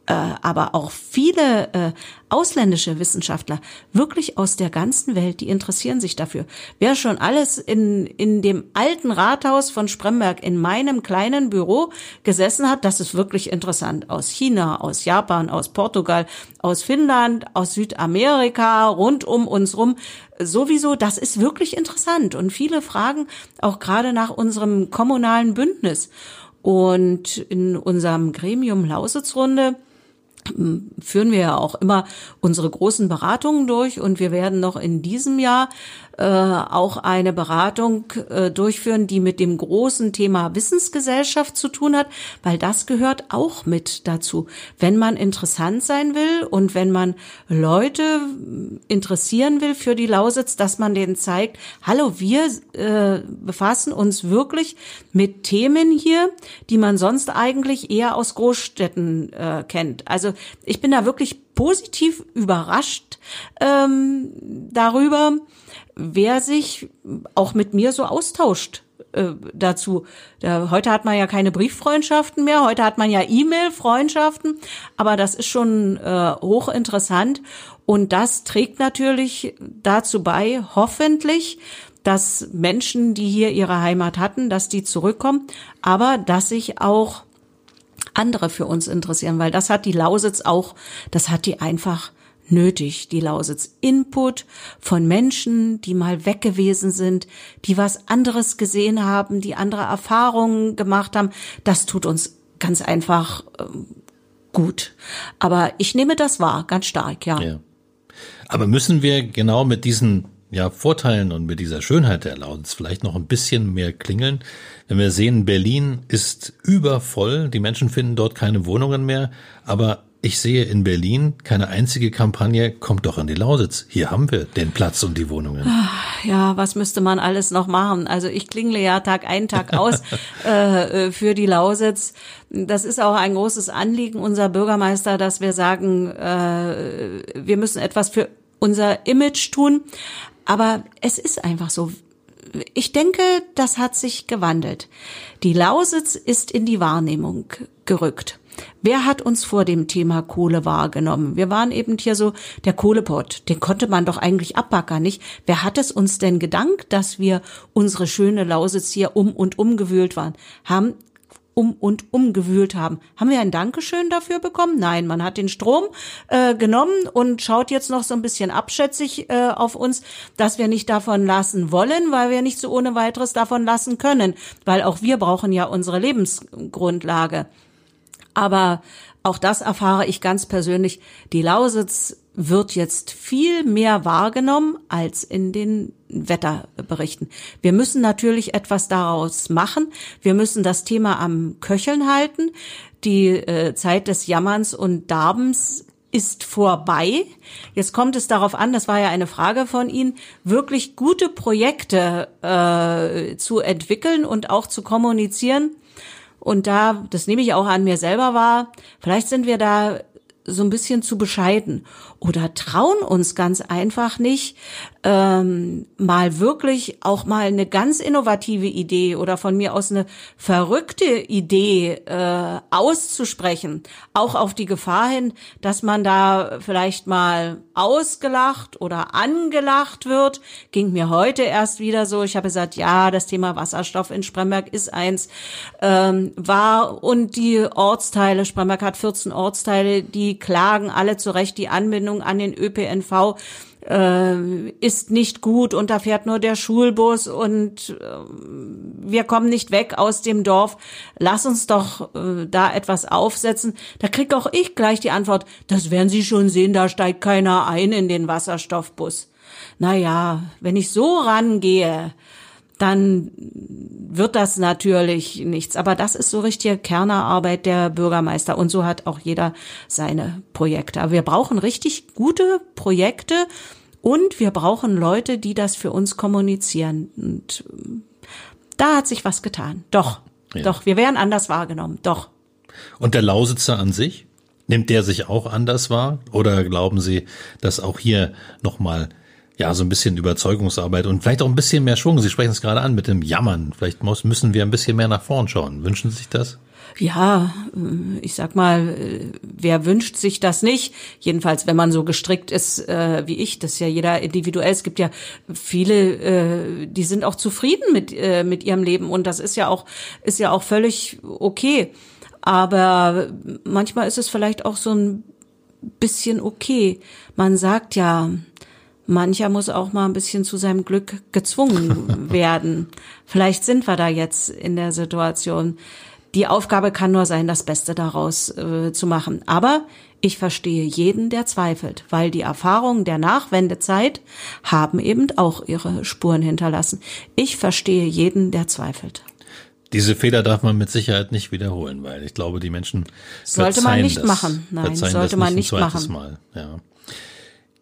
äh, aber auch viele äh, ausländische Wissenschaftler, wirklich aus der ganzen Welt, die interessieren sich dafür. Wer schon alles in, in dem alten Rathaus von Spremberg in meinem kleinen Büro gesessen hat, das ist wirklich interessant. Aus China, aus Japan, aus Portugal, aus Finnland, aus Südamerika, rund um uns rum. Sowieso, das ist wirklich interessant. Und viele fragen auch gerade nach unserem kommunalen Bündnis. Und in unserem Gremium Lausitzrunde führen wir ja auch immer unsere großen Beratungen durch und wir werden noch in diesem Jahr äh, auch eine Beratung äh, durchführen, die mit dem großen Thema Wissensgesellschaft zu tun hat, weil das gehört auch mit dazu. Wenn man interessant sein will und wenn man Leute interessieren will für die Lausitz, dass man denen zeigt, hallo, wir äh, befassen uns wirklich mit Themen hier, die man sonst eigentlich eher aus Großstädten äh, kennt. Also ich bin da wirklich positiv überrascht ähm, darüber, wer sich auch mit mir so austauscht äh, dazu. Da, heute hat man ja keine Brieffreundschaften mehr, heute hat man ja E-Mail-Freundschaften, aber das ist schon äh, hochinteressant und das trägt natürlich dazu bei, hoffentlich, dass Menschen, die hier ihre Heimat hatten, dass die zurückkommen, aber dass sich auch andere für uns interessieren, weil das hat die Lausitz auch, das hat die einfach nötig, die Lausitz. Input von Menschen, die mal weg gewesen sind, die was anderes gesehen haben, die andere Erfahrungen gemacht haben. Das tut uns ganz einfach äh, gut. Aber ich nehme das wahr, ganz stark, ja. ja. Aber müssen wir genau mit diesen ja, Vorteilen und mit dieser Schönheit der Lausitz vielleicht noch ein bisschen mehr klingeln? Wenn wir sehen, Berlin ist übervoll, die Menschen finden dort keine Wohnungen mehr, aber ich sehe in Berlin keine einzige Kampagne, kommt doch an die Lausitz. Hier haben wir den Platz und die Wohnungen. Ah, ja, was müsste man alles noch machen? Also ich klingle ja Tag ein, Tag aus äh, äh, für die Lausitz. Das ist auch ein großes Anliegen unserer Bürgermeister, dass wir sagen, äh, wir müssen etwas für unser Image tun. Aber es ist einfach so. Ich denke, das hat sich gewandelt. Die Lausitz ist in die Wahrnehmung gerückt. Wer hat uns vor dem Thema Kohle wahrgenommen? Wir waren eben hier so der Kohlepott. Den konnte man doch eigentlich abbackern, nicht? Wer hat es uns denn gedankt, dass wir unsere schöne Lausitz hier um und umgewühlt waren? Haben um und umgewühlt haben. Haben wir ein Dankeschön dafür bekommen? Nein, man hat den Strom äh, genommen und schaut jetzt noch so ein bisschen abschätzig äh, auf uns, dass wir nicht davon lassen wollen, weil wir nicht so ohne weiteres davon lassen können, weil auch wir brauchen ja unsere Lebensgrundlage. Aber auch das erfahre ich ganz persönlich. Die Lausitz wird jetzt viel mehr wahrgenommen als in den Wetterberichten. Wir müssen natürlich etwas daraus machen. Wir müssen das Thema am Köcheln halten. Die äh, Zeit des Jammerns und Darbens ist vorbei. Jetzt kommt es darauf an, das war ja eine Frage von Ihnen, wirklich gute Projekte äh, zu entwickeln und auch zu kommunizieren und da, das nehme ich auch an mir selber wahr, vielleicht sind wir da so ein bisschen zu bescheiden oder trauen uns ganz einfach nicht, ähm, mal wirklich auch mal eine ganz innovative Idee oder von mir aus eine verrückte Idee äh, auszusprechen, auch auf die Gefahr hin, dass man da vielleicht mal ausgelacht oder angelacht wird. Ging mir heute erst wieder so. Ich habe gesagt, ja, das Thema Wasserstoff in Spremberg ist eins ähm, war und die Ortsteile, Spremberg hat 14 Ortsteile, die klagen alle zurecht die Anbindung an den ÖPNV äh, ist nicht gut und da fährt nur der Schulbus und äh, wir kommen nicht weg aus dem Dorf. Lass uns doch äh, da etwas aufsetzen. Da krieg auch ich gleich die Antwort, das werden Sie schon sehen, da steigt keiner ein in den Wasserstoffbus. Naja, wenn ich so rangehe, dann wird das natürlich nichts. Aber das ist so richtige Kernerarbeit der Bürgermeister. Und so hat auch jeder seine Projekte. Aber wir brauchen richtig gute Projekte und wir brauchen Leute, die das für uns kommunizieren. Und äh, da hat sich was getan. Doch, ja. doch, wir werden anders wahrgenommen. Doch. Und der Lausitzer an sich? Nimmt der sich auch anders wahr? Oder glauben Sie, dass auch hier nochmal ja, so ein bisschen Überzeugungsarbeit und vielleicht auch ein bisschen mehr Schwung. Sie sprechen es gerade an mit dem Jammern. Vielleicht muss, müssen wir ein bisschen mehr nach vorn schauen. Wünschen Sie sich das? Ja, äh, ich sag mal, äh, wer wünscht sich das nicht? Jedenfalls, wenn man so gestrickt ist äh, wie ich, das ist ja jeder individuell. Es gibt ja viele, äh, die sind auch zufrieden mit äh, mit ihrem Leben und das ist ja auch ist ja auch völlig okay. Aber manchmal ist es vielleicht auch so ein bisschen okay. Man sagt ja, mancher muss auch mal ein bisschen zu seinem Glück gezwungen werden. Vielleicht sind wir da jetzt in der Situation. Die Aufgabe kann nur sein, das Beste daraus äh, zu machen. Aber Ich verstehe jeden, der zweifelt, weil die Erfahrungen der Nachwendezeit haben eben auch ihre Spuren hinterlassen. Ich verstehe jeden, der zweifelt. Diese Fehler darf man mit Sicherheit nicht wiederholen, weil ich glaube, die Menschen sollte man nicht das, machen. Nein, sollte man nicht, nicht machen. Mal. Ja.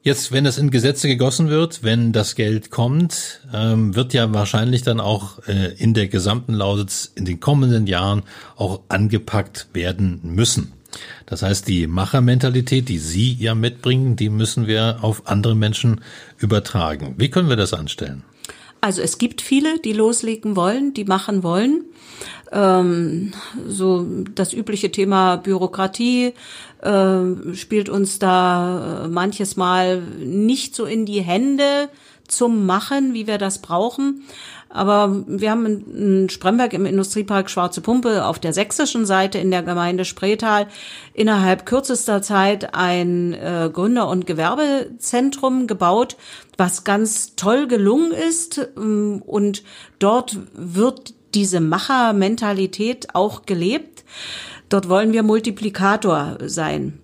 Jetzt, wenn das in Gesetze gegossen wird, wenn das Geld kommt, ähm, wird ja wahrscheinlich dann auch äh, in der gesamten Lausitz in den kommenden Jahren auch angepackt werden müssen. Das heißt, die Machermentalität, die Sie ja mitbringen, die müssen wir auf andere Menschen übertragen. Wie können wir das anstellen? Also es gibt viele, die loslegen wollen, die machen wollen. Ähm, so das übliche Thema Bürokratie äh, spielt uns da äh, manches Mal nicht so in die Hände zum Machen, wie wir das brauchen. Aber wir haben in Spremberg im Industriepark Schwarze Pumpe auf der sächsischen Seite in der Gemeinde Spreetal innerhalb kürzester Zeit ein äh, Gründer- und Gewerbezentrum gebaut, was ganz toll gelungen ist. Ähm, und dort wird diese Machermentalität auch gelebt. Dort wollen wir Multiplikator sein.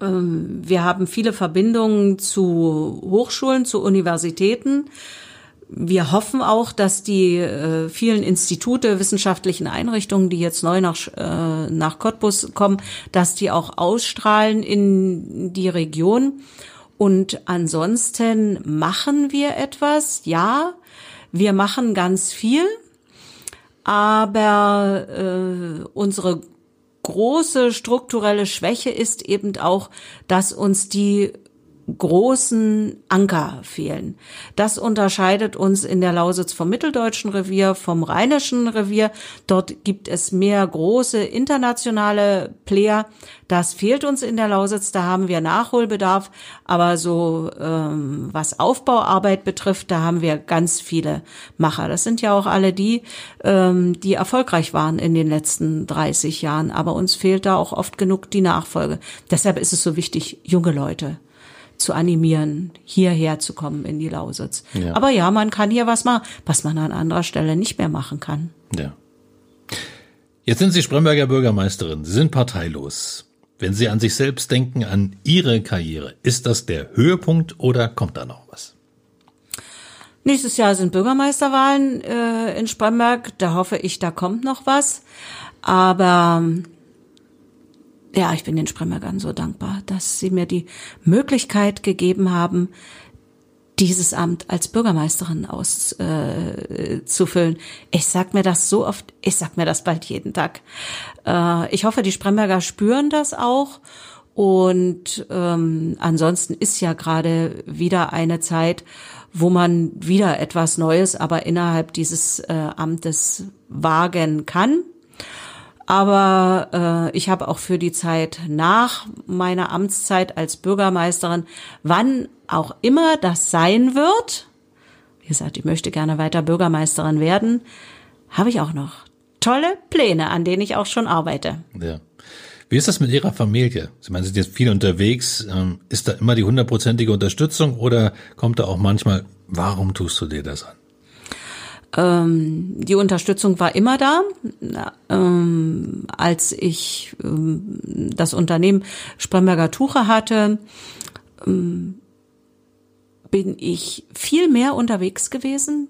Ähm, wir haben viele Verbindungen zu Hochschulen, zu Universitäten. Wir hoffen auch, dass die äh, vielen Institute, wissenschaftlichen Einrichtungen, die jetzt neu nach, äh, nach Cottbus kommen, dass die auch ausstrahlen in die Region. Und ansonsten machen wir etwas, ja, wir machen ganz viel, aber äh, unsere große strukturelle Schwäche ist eben auch, dass uns die großen Anker fehlen. Das unterscheidet uns in der Lausitz vom mitteldeutschen Revier, vom rheinischen Revier. Dort gibt es mehr große internationale Player. Das fehlt uns in der Lausitz, da haben wir Nachholbedarf. Aber so ähm, was Aufbauarbeit betrifft, da haben wir ganz viele Macher. Das sind ja auch alle die, ähm, die erfolgreich waren in den letzten 30 Jahren. Aber uns fehlt da auch oft genug die Nachfolge. Deshalb ist es so wichtig, junge Leute zu animieren, hierher zu kommen in die Lausitz. Ja. Aber ja, man kann hier was machen, was man an anderer Stelle nicht mehr machen kann. Ja. Jetzt sind Sie Spremberger Bürgermeisterin. Sie sind parteilos. Wenn Sie an sich selbst denken, an Ihre Karriere, ist das der Höhepunkt oder kommt da noch was? Nächstes Jahr sind Bürgermeisterwahlen äh, in Spremberg. Da hoffe ich, da kommt noch was. Aber ja, ich bin den Spremmergern so dankbar, dass sie mir die Möglichkeit gegeben haben, dieses Amt als Bürgermeisterin auszufüllen. Äh, ich sag mir das so oft, ich sag mir das bald jeden Tag. Äh, ich hoffe, die Spremberger spüren das auch. Und ähm, ansonsten ist ja gerade wieder eine Zeit, wo man wieder etwas Neues, aber innerhalb dieses äh, Amtes wagen kann. Aber äh, ich habe auch für die Zeit nach meiner Amtszeit als Bürgermeisterin, wann auch immer das sein wird, wie gesagt, ich möchte gerne weiter Bürgermeisterin werden, habe ich auch noch tolle Pläne, an denen ich auch schon arbeite. Ja. Wie ist das mit Ihrer Familie? Sie meinen, Sie sind jetzt viel unterwegs. Ähm, ist da immer die hundertprozentige Unterstützung oder kommt da auch manchmal, warum tust du dir das an? Ähm, die Unterstützung war immer da. Ähm, als ich ähm, das Unternehmen Spremberger Tuche hatte, ähm, bin ich viel mehr unterwegs gewesen,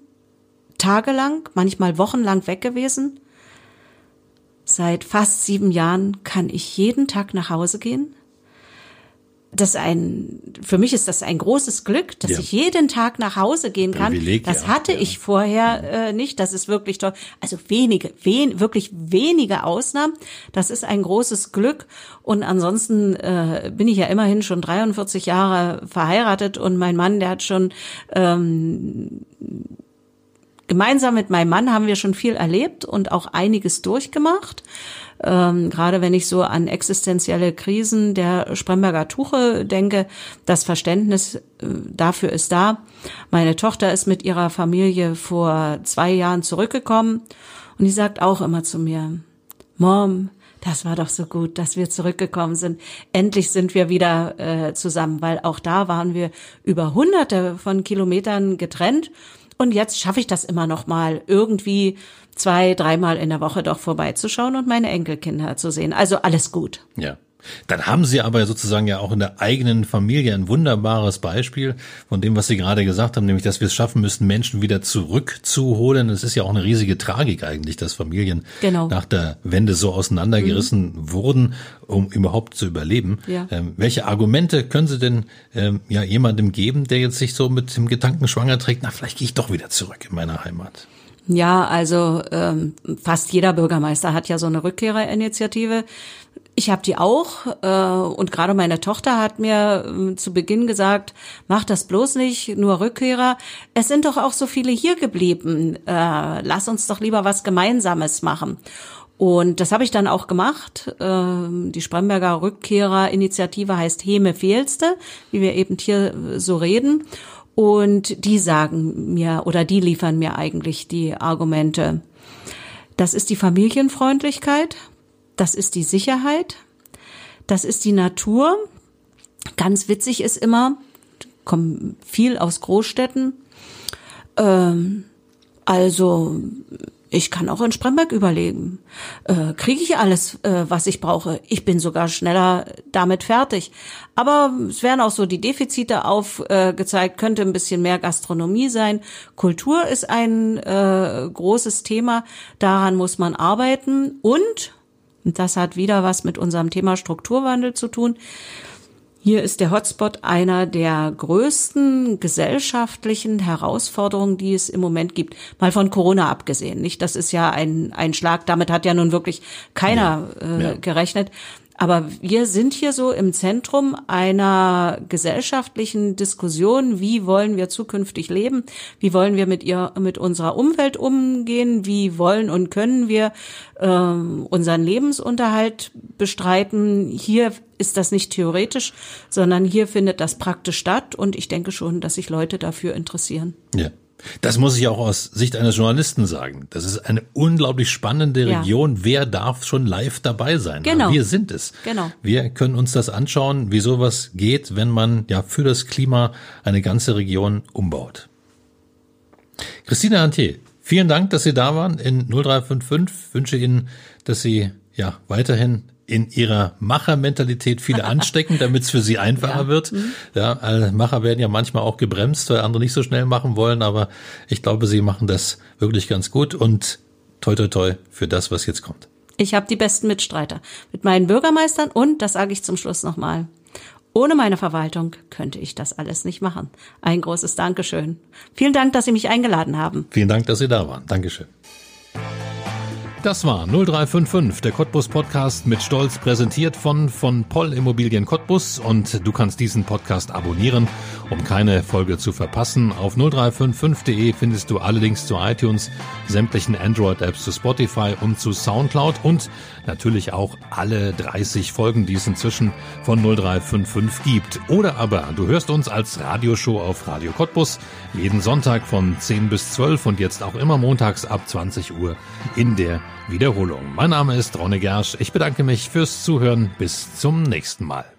tagelang, manchmal wochenlang weg gewesen. Seit fast sieben Jahren kann ich jeden Tag nach Hause gehen das ein, für mich ist das ein großes Glück, dass ja. ich jeden Tag nach Hause gehen kann. Privileg, das ja, hatte ja. ich vorher äh, nicht. Das ist wirklich toll. Also wenige, wen, wirklich wenige Ausnahmen. Das ist ein großes Glück. Und ansonsten äh, bin ich ja immerhin schon 43 Jahre verheiratet und mein Mann, der hat schon ähm, gemeinsam mit meinem Mann haben wir schon viel erlebt und auch einiges durchgemacht. Ähm, gerade wenn ich so an existenzielle Krisen der Spremberger Tuche denke, das Verständnis äh, dafür ist da. Meine Tochter ist mit ihrer Familie vor zwei Jahren zurückgekommen und die sagt auch immer zu mir, Mom, das war doch so gut, dass wir zurückgekommen sind. Endlich sind wir wieder äh, zusammen, weil auch da waren wir über hunderte von Kilometern getrennt. Und jetzt schaffe ich das immer noch mal irgendwie zwei, dreimal in der Woche doch vorbeizuschauen und meine Enkelkinder zu sehen. Also alles gut. Ja. Dann haben Sie aber sozusagen ja auch in der eigenen Familie ein wunderbares Beispiel von dem, was Sie gerade gesagt haben, nämlich, dass wir es schaffen müssen, Menschen wieder zurückzuholen. Es ist ja auch eine riesige Tragik eigentlich, dass Familien genau. nach der Wende so auseinandergerissen mhm. wurden, um überhaupt zu überleben. Ja. Ähm, welche Argumente können Sie denn ähm, ja jemandem geben, der jetzt sich so mit dem Gedanken schwanger trägt, na, vielleicht gehe ich doch wieder zurück in meine Heimat? Ja, also ähm, fast jeder Bürgermeister hat ja so eine Rückkehrerinitiative. Ich habe die auch äh, und gerade meine Tochter hat mir äh, zu Beginn gesagt, mach das bloß nicht, nur Rückkehrer. Es sind doch auch so viele hier geblieben. Äh, lass uns doch lieber was Gemeinsames machen. Und das habe ich dann auch gemacht. Ähm, die Spremberger Rückkehrerinitiative heißt Heme Fehlste, wie wir eben hier so reden. Und die sagen mir oder die liefern mir eigentlich die Argumente. Das ist die Familienfreundlichkeit, das ist die Sicherheit, das ist die Natur. Ganz witzig ist immer, kommen viel aus Großstädten. Ähm, also ich kann auch in Spremberg überlegen. Äh, Kriege ich alles, äh, was ich brauche? Ich bin sogar schneller damit fertig. Aber es werden auch so die Defizite aufgezeigt, äh, könnte ein bisschen mehr Gastronomie sein. Kultur ist ein äh, großes Thema, daran muss man arbeiten. Und, und das hat wieder was mit unserem Thema Strukturwandel zu tun, hier ist der Hotspot einer der größten gesellschaftlichen Herausforderungen, die es im Moment gibt. Mal von Corona abgesehen. Nicht, das ist ja ein, ein Schlag. Damit hat ja nun wirklich keiner ja, ja. Äh, gerechnet. Aber wir sind hier so im Zentrum einer gesellschaftlichen Diskussion. Wie wollen wir zukünftig leben? Wie wollen wir mit ihr, mit unserer Umwelt umgehen? Wie wollen und können wir äh, unseren Lebensunterhalt bestreiten? Hier ist das nicht theoretisch, sondern hier findet das praktisch statt. Und ich denke schon, dass sich Leute dafür interessieren. Ja. Das muss ich auch aus Sicht eines Journalisten sagen. Das ist eine unglaublich spannende Region. Ja. Wer darf schon live dabei sein? Genau. Wir sind es. Genau. Wir können uns das anschauen, wie sowas geht, wenn man ja für das Klima eine ganze Region umbaut. Christine Hantier, vielen Dank, dass Sie da waren in 0355. Ich wünsche Ihnen, dass Sie ja weiterhin in ihrer Machermentalität viele anstecken, damit es für sie einfacher ja. wird. Mhm. Ja, also Macher werden ja manchmal auch gebremst, weil andere nicht so schnell machen wollen, aber ich glaube, sie machen das wirklich ganz gut und toi toi toi für das, was jetzt kommt. Ich habe die besten Mitstreiter mit meinen Bürgermeistern und, das sage ich zum Schluss nochmal, ohne meine Verwaltung könnte ich das alles nicht machen. Ein großes Dankeschön. Vielen Dank, dass Sie mich eingeladen haben. Vielen Dank, dass Sie da waren. Dankeschön. Das war 0355, der Cottbus Podcast mit Stolz präsentiert von von Poll Immobilien Cottbus und du kannst diesen Podcast abonnieren, um keine Folge zu verpassen. Auf 0355.de findest du alle Links zu iTunes, sämtlichen Android Apps zu Spotify und zu Soundcloud und natürlich auch alle 30 Folgen, die es inzwischen von 0355 gibt. Oder aber du hörst uns als Radioshow auf Radio Cottbus jeden Sonntag von 10 bis 12 und jetzt auch immer montags ab 20 Uhr in der Wiederholung. Mein Name ist Ronne Gersch. Ich bedanke mich fürs Zuhören. Bis zum nächsten Mal.